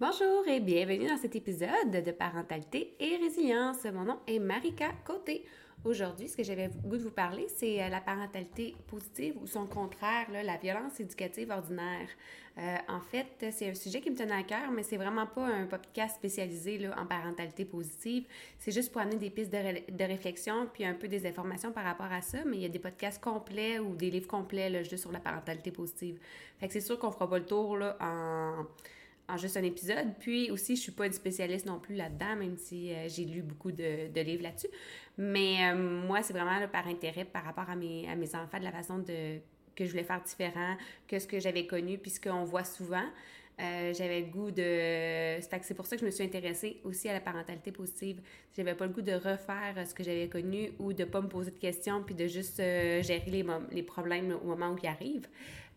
Bonjour et bienvenue dans cet épisode de Parentalité et Résilience. Mon nom est Marika Côté. Aujourd'hui, ce que j'avais goût de vous parler, c'est euh, la parentalité positive ou son contraire, la violence éducative ordinaire. Euh, en fait, c'est un sujet qui me tenait à cœur, mais c'est vraiment pas un podcast spécialisé en parentalité positive. C'est juste pour amener des pistes de, réflexion puis un peu des informations par rapport à ça. Mais il y a des podcasts complets ou des livres complets juste sur la parentalité positive. Fait que c'est sûr qu'on fera pas le tour en en juste un épisode. Puis aussi, je suis pas une spécialiste non plus là-dedans, même si euh, j'ai lu beaucoup de, livres là-dessus. Mais euh, moi, c'est vraiment par intérêt par rapport à mes, enfants, de la façon de, que je voulais faire différent que ce que j'avais connu, puis ce qu'on voit souvent. Euh, j'avais le goût de. C'est pour ça que je me suis intéressée aussi à la parentalité positive. J'avais pas le goût de refaire ce que j'avais connu ou de pas me poser de questions puis de juste gérer les problèmes au moment où ils arrivent.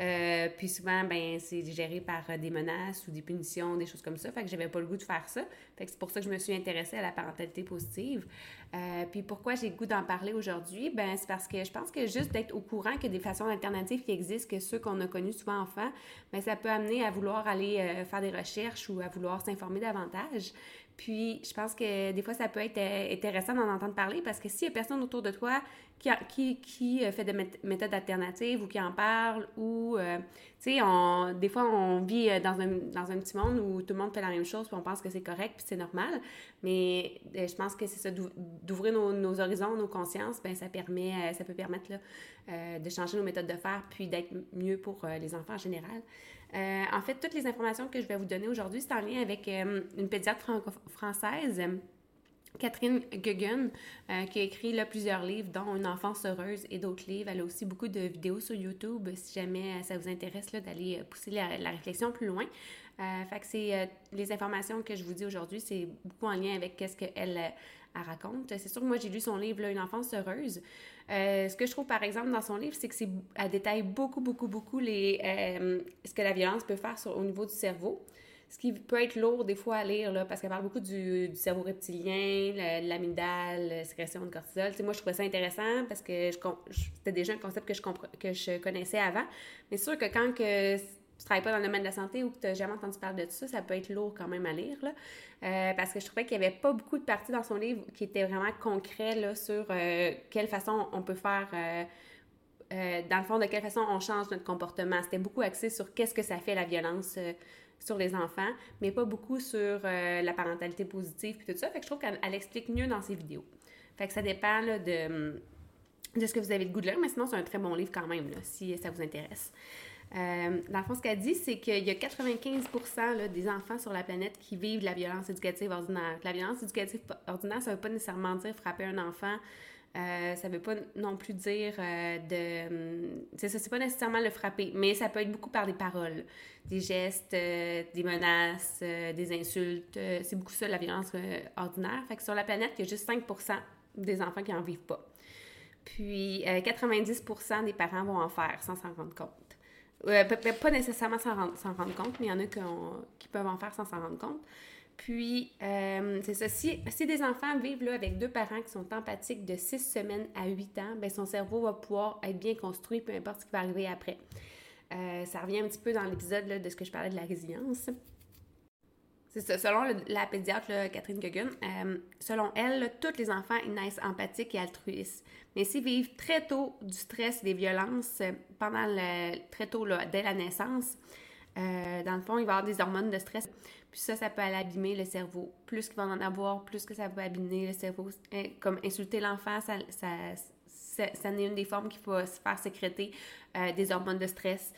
Euh, puis souvent, ben, c'est géré par euh, des menaces ou des punitions, des choses comme ça. Fait que j'avais pas le goût de faire ça. Fait que c'est pour ça que je me suis intéressée à la parentalité positive. Euh, puis pourquoi j'ai le goût d'en parler aujourd'hui? Ben, c'est parce que je pense que juste d'être au courant a des façons alternatives qui existent que ceux qu'on a connus souvent enfants, ben, ça peut amener à vouloir aller faire des recherches ou à vouloir s'informer davantage. Puis, je pense que des fois, ça peut être intéressant d'en entendre parler parce que s'il n'y a personne autour de toi qui, qui, qui fait des méthodes alternatives ou qui en parle ou, euh, tu sais, des fois, on vit euh, dans un, dans un petit monde où tout le monde fait la même chose puis on pense que c'est correct puis c'est normal. Mais euh, je pense que c'est ça, d'ouvrir nos, horizons, nos consciences, ben ça permet, ça peut permettre de changer nos méthodes de faire puis d'être mieux pour les enfants en général. Euh, en fait, toutes les informations que je vais vous donner aujourd'hui, c'est en lien avec euh, une pédiatre française. Catherine Guggen, euh, qui a écrit plusieurs livres, dont Une enfance heureuse et d'autres livres. Elle a aussi beaucoup de vidéos sur YouTube, si jamais ça vous intéresse d'aller pousser la, réflexion plus loin. que c'est les informations que je vous dis aujourd'hui, c'est beaucoup en lien avec ce qu'elle elle raconte. C'est sûr que moi, j'ai lu son livre, Une enfance heureuse. Euh, ce que je trouve, par exemple, dans son livre, c'est qu'elle détaille beaucoup, beaucoup, beaucoup les, euh, ce que la violence peut faire au niveau du cerveau. Ce qui peut être lourd des fois à lire, là, parce qu'elle parle beaucoup du, cerveau reptilien, l'amygdale, la sécrétion de cortisol. moi, je trouvais ça intéressant parce que c'était déjà un concept que je, que je connaissais avant. Mais c'est sûr que quand que tu travailles pas dans le domaine de la santé ou que tu n'as jamais entendu parler de ça, ça peut être lourd quand même à lire. Euh, parce que je trouvais qu'il n'y avait pas beaucoup de parties dans son livre qui étaient vraiment concrets là, sur euh, quelle façon on peut faire, euh, dans le fond, de quelle façon on change notre comportement. C'était beaucoup axé sur qu'est-ce que ça fait la violence sur les enfants, mais pas beaucoup sur la parentalité positive et tout ça. Fait que je trouve qu'elle explique mieux dans ses vidéos. Fait que ça dépend de, de ce que vous avez le goût de lire, mais sinon, c'est un très bon livre quand même, si ça vous intéresse. Euh, dans le fond, ce qu'elle dit, c'est qu'il y a 95 des enfants sur la planète qui vivent la violence éducative ordinaire. La violence éducative ordinaire, ça ne veut pas nécessairement dire frapper un enfant. Euh, ça ne veut pas non plus dire euh, de. C'est ça, c'est pas nécessairement le frapper, mais ça peut être beaucoup par des paroles, des gestes, des menaces, des insultes. c'est beaucoup ça, la violence ordinaire. Fait que sur la planète, il y a juste 5% des enfants qui n'en vivent pas. Puis 90% des parents vont en faire sans s'en rendre compte. Euh, pas nécessairement s'en rendre, compte, mais il y en a qui, peuvent en faire sans s'en rendre compte. Puis, euh, c'est ça. Si, des enfants vivent là, avec deux parents qui sont empathiques de 6 semaines à 8 ans, bien, son cerveau va pouvoir être bien construit, peu importe ce qui va arriver après. Euh, ça revient un petit peu dans l'épisode de ce que je parlais de la résilience. C'est. Selon la pédiatre Catherine Guggen, euh, selon elle, tous les enfants naissent empathiques et altruistes. Mais s'ils vivent très tôt du stress des violences euh, pendant très tôt, dès la naissance, euh, dans le fond, il va y avoir des hormones de stress. Puis ça, ça peut aller abîmer le cerveau. Plus qu'il va en avoir, plus que ça va abîmer le cerveau. Comme insulter l'enfant, ça, ça, ça, est une des formes qui va se faire sécréter des hormones de stress.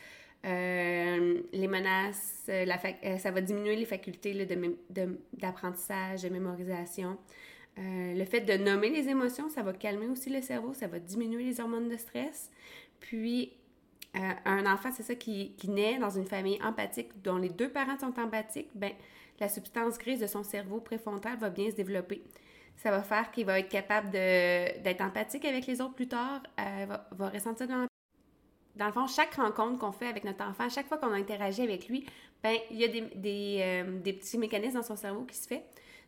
Euh, les menaces, euh, euh, ça va diminuer les facultés d'apprentissage, de, de, mémorisation. le fait de nommer les émotions, ça va calmer aussi le cerveau, ça va diminuer les hormones de stress. Puis, un enfant, c'est ça, qui, naît dans une famille empathique dont les deux parents sont empathiques, ben, la substance grise de son cerveau préfrontal va bien se développer. Ça va faire qu'il va être capable d'être empathique avec les autres plus tard, va, va ressentir de dans le fond, chaque rencontre qu'on fait avec notre enfant, chaque fois qu'on interagit avec lui, ben il y a des, euh, petits mécanismes dans son cerveau qui se fait,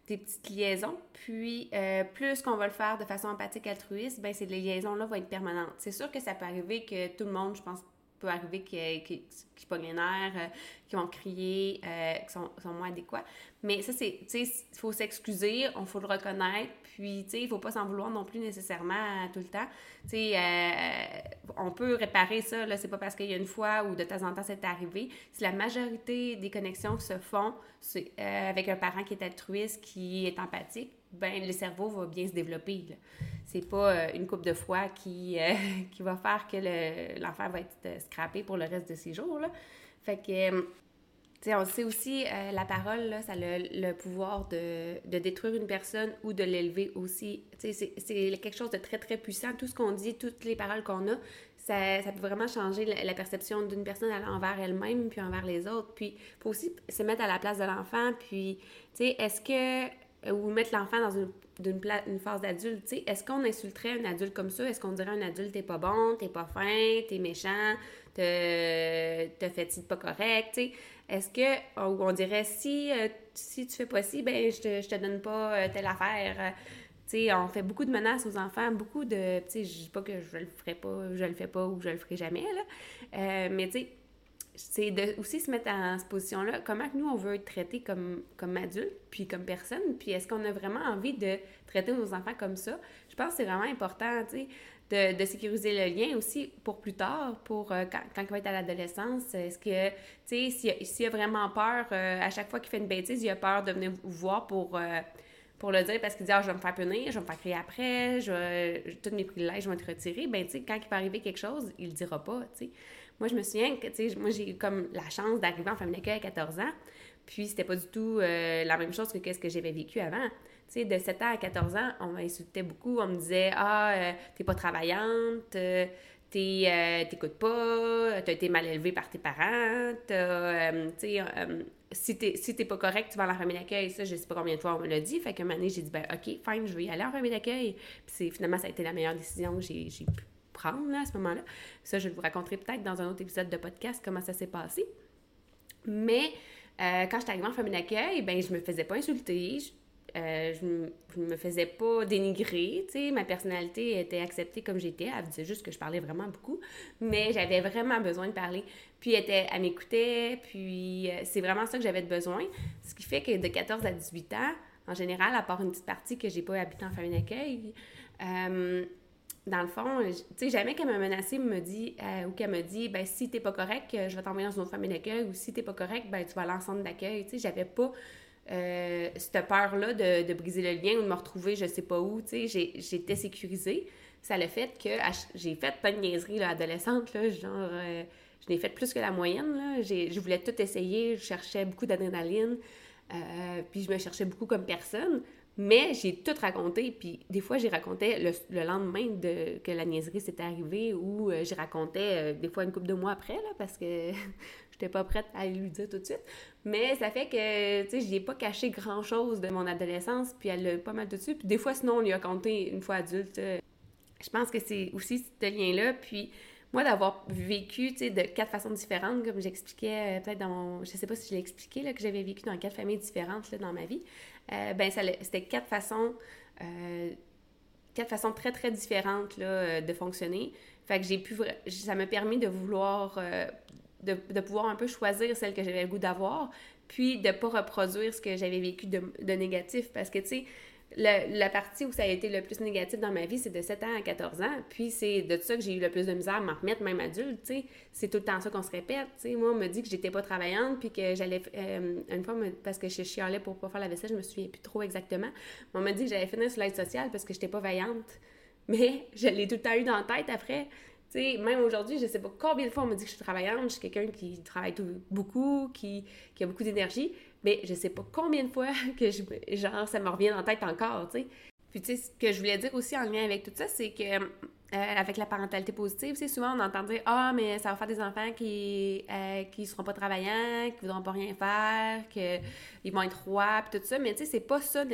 des petites liaisons. Puis, euh, plus qu'on va le faire de façon empathique, altruiste, ben ces liaisons-là vont être permanentes. C'est sûr que ça peut arriver que tout le monde, je pense, peut arriver qu'ils qui, pognent les nerfs, euh, qui vont crier, euh, qui sont, moins adéquats. Mais ça, c'est, tu sais, il faut s'excuser, il faut le reconnaître, puis, tu sais, il faut pas s'en vouloir non plus nécessairement tout le temps. Tu sais, euh, on peut réparer ça, là, c'est pas parce qu'il y a une fois ou de temps en temps c'est arrivé. Si la majorité des connexions se font avec un parent qui est altruiste, qui est empathique, ben le cerveau va bien se développer. C'est pas euh, une coupe de fois qui, euh, qui va faire que l'enfant va être euh, scrappé pour le reste de ses jours. Là. Fait que, tu sais, on sait aussi, la parole, là, ça a le, pouvoir de, de, détruire une personne ou de l'élever aussi. Tu sais, c'est quelque chose de très, très puissant. Tout ce qu'on dit, toutes les paroles qu'on a, ça, peut vraiment changer la, perception d'une personne envers elle-même puis envers les autres. Puis, il faut aussi se mettre à la place de l'enfant. Puis, tu sais, est-ce que ou mettre l'enfant dans une, une, phase d'adulte. Est-ce qu'on insulterait un adulte comme ça? Est-ce qu'on dirait un adulte, t'es pas bon, t'es pas fin, t'es méchant, t'as fait pas correct? Est-ce que, ou on dirait, si, euh, si tu fais pas ci, ben je te, je te donne pas euh, telle affaire. sais, on fait beaucoup de menaces aux enfants, beaucoup de. Je dis pas que je le ferai pas, je le fais pas ou je le ferai jamais, là. mais tu sais, c'est de aussi se mettre en cette position-là. Comment nous, on veut être traité comme, comme adulte, puis comme personne, puis est-ce qu'on a vraiment envie de traiter nos enfants comme ça? Je pense que c'est vraiment important, tu sais, de, de, sécuriser le lien aussi pour plus tard, pour euh, quand, quand, il va être à l'adolescence. Est-ce que, tu sais, s'il a, a, vraiment peur, euh, à chaque fois qu'il fait une bêtise, il a peur de venir vous voir pour... Euh, pour le dire parce qu'il dit ah, je vais me faire punir, je vais me faire crier après, je vais, tous mes privilèges vont être retirés, ben tu sais, quand il va arriver quelque chose, il le dira pas, tu sais. Moi, je me souviens que, tu sais, moi, j'ai eu comme la chance d'arriver en famille d'accueil à 14 ans. Puis, c'était pas du tout euh, la même chose que ce que j'avais vécu avant. Tu sais, de 7 ans à 14 ans, on m'insultait beaucoup. On me disait Ah, euh, t'es pas travaillante, euh, t'écoutes pas, t'as été mal élevée par tes parents, tu sais, si t'es si pas correct, tu vas à la famille d'accueil. Ça, je sais pas combien de fois on me l'a dit. Fait qu'à un moment j'ai dit Ben, OK, fine, je vais y aller en famille d'accueil. Puis, finalement, ça a été la meilleure décision que j'ai pu prendre à ce moment-là. Ça, je vous raconterai peut-être dans un autre épisode de podcast comment ça s'est passé. Mais euh, quand j'étais arrivée en famille d'accueil, ben je me faisais pas insulter, je, euh, je, me faisais pas dénigrer, tu sais, ma personnalité était acceptée comme j'étais, elle disait juste que je parlais vraiment beaucoup, mais j'avais vraiment besoin de parler. Puis elle, m'écoutait, puis euh, c'est vraiment ça que j'avais besoin. Ce qui fait que de 14 à 18 ans, en général, à part une petite partie que j'ai pas habité en famille d'accueil, dans le fond, tu sais, jamais qu'elle m'a menacée, me dit, euh, ou qu'elle me dit, ben si t'es pas correct, euh, je vais t'envoyer dans une autre famille d'accueil, ou si t'es pas correct, ben tu vas à l'ensemble d'accueil. Tu sais, j'avais pas euh, cette peur-là de, briser le lien ou de me retrouver je sais pas où. Tu sais, j'étais sécurisée. Ça le fait que j'ai fait pas de niaiserie là, adolescente, là, genre, je n'ai fait plus que la moyenne. Là. Je voulais tout essayer, je cherchais beaucoup d'adrénaline, puis je me cherchais beaucoup comme personne. Mais j'ai tout raconté, puis des fois, j'y racontais le, lendemain de, que la niaiserie s'était arrivée ou euh, j'y racontais euh, des fois une couple de mois après, parce que j'étais pas prête à lui dire tout de suite. Mais ça fait que, tu sais, j'y ai pas caché grand-chose de mon adolescence, puis elle l'a pas mal dessus. Puis des fois, sinon, on lui a compté une fois adulte. je pense que c'est aussi ce lien-là, puis moi, d'avoir vécu, de quatre façons différentes, comme j'expliquais euh, peut-être dans. Je sais pas si je l'ai expliqué, que j'avais vécu dans quatre familles différentes, là, dans ma vie. Euh, ben, c'était quatre façons... Euh, quatre façons très, très différentes, là, de fonctionner. Fait que j'ai pu... Ça m'a permis de vouloir... de, de, pouvoir un peu choisir celle que j'avais le goût d'avoir, puis de pas reproduire ce que j'avais vécu de, de négatif. Parce que, tu sais, la partie où ça a été le plus négatif dans ma vie, c'est de 7 ans à 14 ans. Puis c'est de ça que j'ai eu le plus de misère à m'en remettre, même adulte. C'est tout le temps ça qu'on se répète. Moi, on me dit que j'étais pas travaillante, puis que j'allais... Euh, une fois, parce que je chialais pour pas faire la vaisselle, je me souviens plus trop exactement. on m'a dit que j'allais finir sur l'aide sociale parce que j'étais pas vaillante. Mais je l'ai tout le temps eu dans la tête après. Tu sais, même aujourd'hui, je sais pas combien de fois on me dit que je suis travaillante, je suis quelqu'un qui travaille beaucoup, qui, qui a beaucoup d'énergie mais je sais pas combien de fois que je, genre, ça me revient en tête encore, tu sais. Puis, tu sais, ce que je voulais dire aussi en lien avec tout ça, c'est que, euh, avec la parentalité positive, c'est souvent on entend dire Ah, mais ça va faire des enfants qui euh, qui seront pas travaillants, qui voudront pas rien faire, qu'ils vont être rois, puis tout ça. Mais, tu sais, c'est pas ça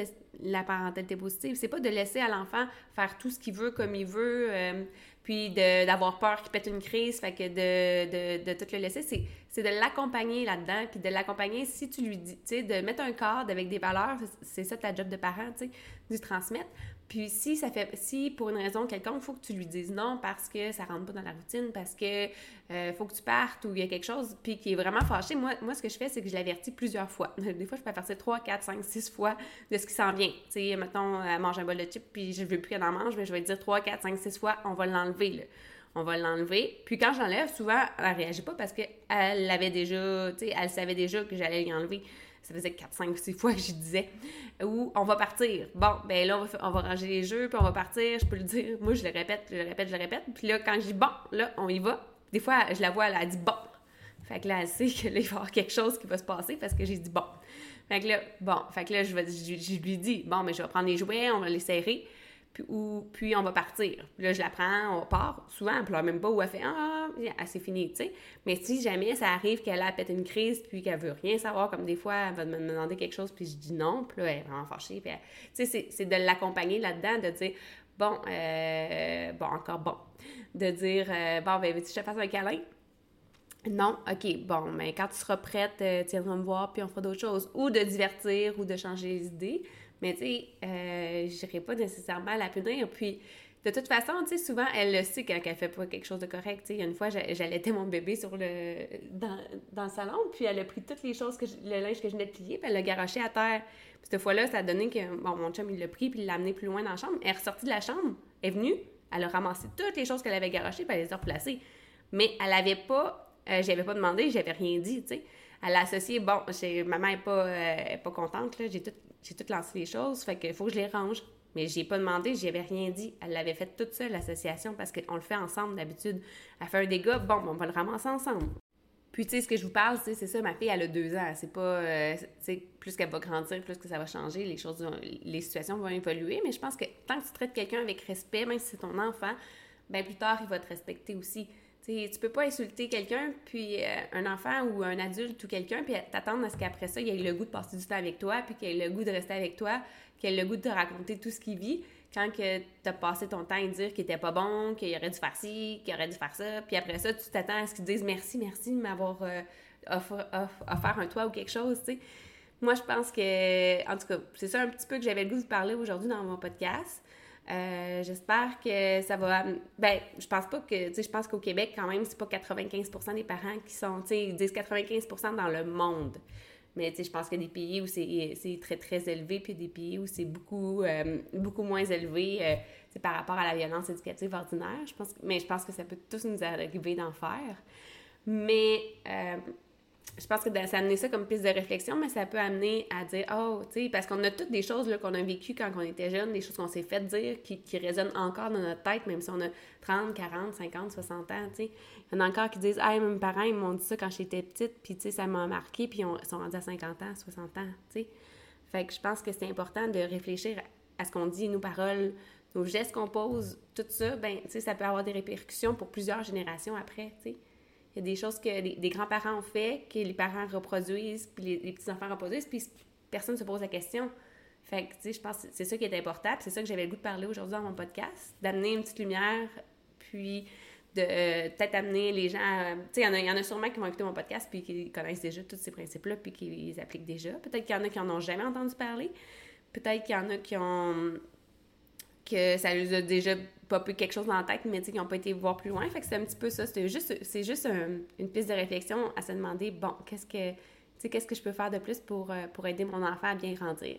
la parentalité positive. C'est pas de laisser à l'enfant faire tout ce qu'il veut comme il veut. Euh, puis d'avoir peur qu'il pète une crise, fait de, de, de, tout le laisser, c'est de l'accompagner là-dedans, puis de l'accompagner si tu lui dis, tu sais, de mettre un cadre avec des valeurs, c'est ça ta job de parent, tu sais, du transmettre. Puis si ça fait, si pour une raison quelconque, il faut que tu lui dises non parce que ça rentre pas dans la routine, parce que euh, faut que tu partes ou il y a quelque chose, puis qui est vraiment fâché, moi, moi ce que je fais, c'est que je l'avertis plusieurs fois. Des fois, je peux avertir 3, 4, 5, 6 fois de ce qui s'en vient. Tu sais, mettons, elle mange un bol de chips, puis je veux plus qu'elle en mange, mais je vais dire 3, 4, 5, 6 fois, on va l'enlever, on va l'enlever. Puis quand j'enlève, souvent, elle réagit pas parce qu'elle l'avait déjà, tu sais, elle savait déjà que j'allais l'enlever. Ça faisait 4, 5, 6 fois que je disais. Ou on va partir. Bon, ben là, on va, ranger les jeux, puis on va partir. Je peux le dire. Moi, je le répète, je le répète, je le répète. Puis là, quand je dis bon, là, on y va. Des fois, je la vois, elle a dit bon. Fait que là, elle sait qu'il va y avoir quelque chose qui va se passer parce que j'ai dit bon. Fait que là, bon, fait que là, je, je lui dis, bon, mais je vais prendre les jouets, on va les serrer puis, puis on va partir. Là, je la prends, on part. Souvent, elle pleure même pas ou elle fait Ah, c'est fini, tu sais. Mais si jamais ça arrive qu'elle a peut-être une crise puis qu'elle veut rien savoir, comme des fois, elle va me demander quelque chose puis je dis non, puis là, elle est vraiment fâchée. Puis, tu sais, c'est de l'accompagner là-dedans, de dire Bon, euh, bon, encore bon. De dire euh, Bon, ben, veux-tu que je te fasse un câlin? Non, ok, bon, mais quand tu seras prête, euh, tu viendras me voir, puis on fera d'autres choses. Ou de divertir ou de changer les idées. Mais tu sais, euh, je n'irai pas nécessairement la punir. Puis, de toute façon, tu sais, souvent, elle le sait quand elle fait pas quelque chose de correct. Tu sais, une fois, j'allaitais mon bébé sur le, dans, dans, le salon, puis elle a pris toutes les choses, que le linge que je venais de plier, puis elle l'a garoché à terre. Puis cette fois-là, ça a donné que, bon, mon chum, il l'a pris, puis il l'a amené plus loin dans la chambre. Elle est ressortie de la chambre, elle est venue, elle a ramassé toutes les choses qu'elle avait garochées, puis elle les a replacées. Mais elle avait pas, euh, j'avais pas demandé, j'avais rien dit, tu sais. Elle a associé, bon, maman est pas, euh, pas contente, là, j'ai tout j'ai tout lancé les choses, fait qu'il faut que je les range. Mais j'ai pas demandé, j'y avais rien dit. Elle l'avait fait toute seule, l'association, parce qu'on le fait ensemble d'habitude. Elle fait un dégât, bon, on va le ramasser ensemble. Puis, tu sais, ce que je vous parle, c'est ça, ma fille, elle a deux ans. C'est pas, euh, plus qu'elle va grandir, plus que ça va changer, les choses, les situations vont évoluer. Mais je pense que tant que tu traites quelqu'un avec respect, même si c'est ton enfant, ben plus tard, il va te respecter aussi. Tu tu peux pas insulter quelqu'un, puis euh, un enfant ou un adulte ou quelqu'un, puis t'attendre à ce qu'après ça, il ait le goût de passer du temps avec toi, puis qu'il ait le goût de rester avec toi, qu'il ait le goût de te raconter tout ce qu'il vit, quand que t'as passé ton temps à dire qu'il était pas bon, qu'il aurait dû faire ci, qu'il aurait dû faire ça, puis après ça, tu t'attends à ce qu'il dise merci, merci de m'avoir euh, offert un toit ou quelque chose. Moi, je pense que, en tout cas, c'est ça un petit peu que j'avais le goût de parler aujourd'hui dans mon podcast. Euh, j'espère que ça va. Ben, je pense pas que. Tu sais, je pense qu'au Québec, quand même, c'est pas 95% des parents qui sont. Tu sais, ils disent 95% dans le monde. Mais tu sais, je pense qu'il y a des pays où c'est très, très élevé, puis des pays où c'est beaucoup, euh, beaucoup moins élevé euh, par rapport à la violence éducative ordinaire. Je pense, mais je pense que ça peut tous nous arriver d'en faire. Mais je pense que ça amener ça comme piste de réflexion, mais ça peut amener à dire, oh, tu sais, parce qu'on a toutes des choses qu'on a vécues quand on était jeune, des choses qu'on s'est fait dire qui, qui, résonnent encore dans notre tête, même si on a 30, 40, 50, 60 ans, tu sais. Il y en a encore qui disent, ah, mes parents, ils m'ont dit ça quand j'étais petite, puis tu sais, ça m'a marqué, puis ils sont rendus à 50 ans, 60 ans, tu sais. Fait que je pense que c'est important de réfléchir à ce qu'on dit, nos paroles, nos gestes qu'on pose, tout ça, ben, tu sais, ça peut avoir des répercussions pour plusieurs générations après, tu sais. Il y a des choses que les, grands-parents ont fait, que les parents reproduisent, puis les, petits-enfants reproduisent, puis personne ne se pose la question. Fait que, tu sais, je pense que c'est ça qui est important, c'est ça que j'avais le goût de parler aujourd'hui dans mon podcast, d'amener une petite lumière, puis de euh, peut-être amener les gens Tu sais, il y, en a sûrement qui vont écouter mon podcast, puis qui connaissent déjà tous ces principes-là, puis qui les appliquent déjà. Peut-être qu'il y en a qui en ont jamais entendu parler. Peut-être qu'il y en a qui ont que ça leur a déjà quelque chose dans la tête, mais qui n'ont pas été voir plus loin. Fait que c'est un petit peu ça. C'est juste, c'est juste une piste de réflexion à se demander, bon, qu'est-ce que, qu'est-ce que je peux faire de plus pour, euh, pour aider mon enfant à bien grandir?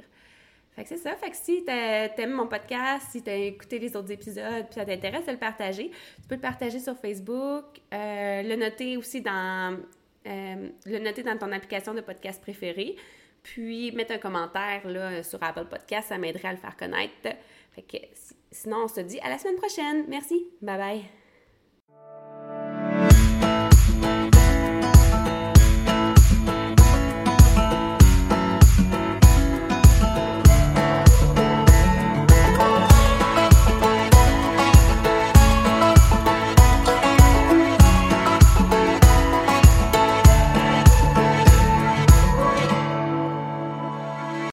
Fait que c'est ça. Fait que si t'aimes mon podcast, si t'as écouté les autres épisodes, puis ça t'intéresse de le partager, tu peux le partager sur Facebook, euh, le noter aussi dans... Euh, le noter dans ton application de podcast préférée, puis mettre un commentaire là, sur Apple Podcast, ça m'aiderait à le faire connaître. Fait que sinon, on se dit à la semaine prochaine. Merci. Bye bye.